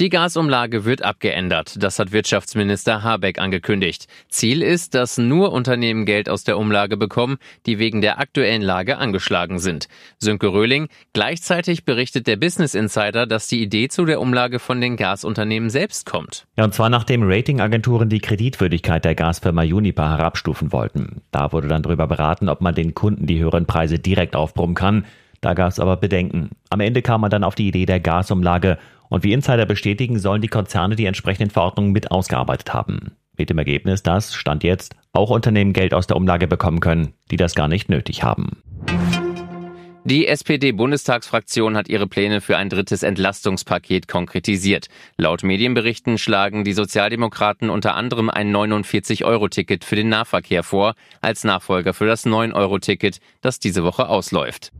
Die Gasumlage wird abgeändert. Das hat Wirtschaftsminister Habeck angekündigt. Ziel ist, dass nur Unternehmen Geld aus der Umlage bekommen, die wegen der aktuellen Lage angeschlagen sind. Sönke Röhling. Gleichzeitig berichtet der Business Insider, dass die Idee zu der Umlage von den Gasunternehmen selbst kommt. Ja, und zwar nachdem Ratingagenturen die Kreditwürdigkeit der Gasfirma Uniper herabstufen wollten. Da wurde dann darüber beraten, ob man den Kunden die höheren Preise direkt aufbrummen kann. Da gab es aber Bedenken. Am Ende kam man dann auf die Idee der Gasumlage und wie Insider bestätigen, sollen die Konzerne die entsprechenden Verordnungen mit ausgearbeitet haben. Mit dem Ergebnis, dass, Stand jetzt, auch Unternehmen Geld aus der Umlage bekommen können, die das gar nicht nötig haben. Die SPD-Bundestagsfraktion hat ihre Pläne für ein drittes Entlastungspaket konkretisiert. Laut Medienberichten schlagen die Sozialdemokraten unter anderem ein 49-Euro-Ticket für den Nahverkehr vor, als Nachfolger für das 9-Euro-Ticket, das diese Woche ausläuft.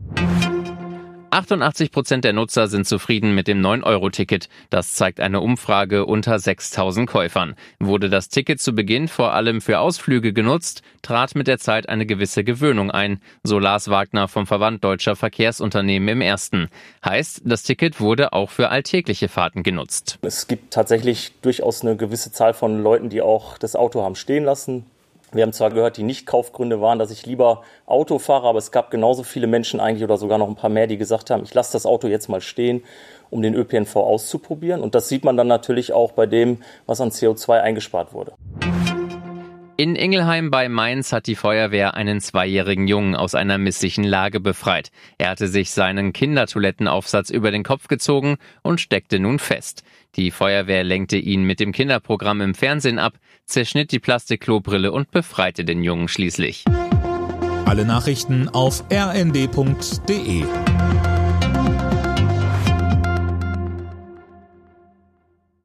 88 Prozent der Nutzer sind zufrieden mit dem 9-Euro-Ticket. Das zeigt eine Umfrage unter 6000 Käufern. Wurde das Ticket zu Beginn vor allem für Ausflüge genutzt, trat mit der Zeit eine gewisse Gewöhnung ein, so Lars Wagner vom Verband Deutscher Verkehrsunternehmen im ersten. Heißt, das Ticket wurde auch für alltägliche Fahrten genutzt. Es gibt tatsächlich durchaus eine gewisse Zahl von Leuten, die auch das Auto haben stehen lassen, wir haben zwar gehört, die Nicht-Kaufgründe waren, dass ich lieber Auto fahre, aber es gab genauso viele Menschen eigentlich oder sogar noch ein paar mehr, die gesagt haben, ich lasse das Auto jetzt mal stehen, um den ÖPNV auszuprobieren. Und das sieht man dann natürlich auch bei dem, was an CO2 eingespart wurde. In Ingelheim bei Mainz hat die Feuerwehr einen zweijährigen Jungen aus einer misslichen Lage befreit. Er hatte sich seinen Kindertoilettenaufsatz über den Kopf gezogen und steckte nun fest. Die Feuerwehr lenkte ihn mit dem Kinderprogramm im Fernsehen ab, zerschnitt die Plastikklobrille und befreite den Jungen schließlich. Alle Nachrichten auf rnd.de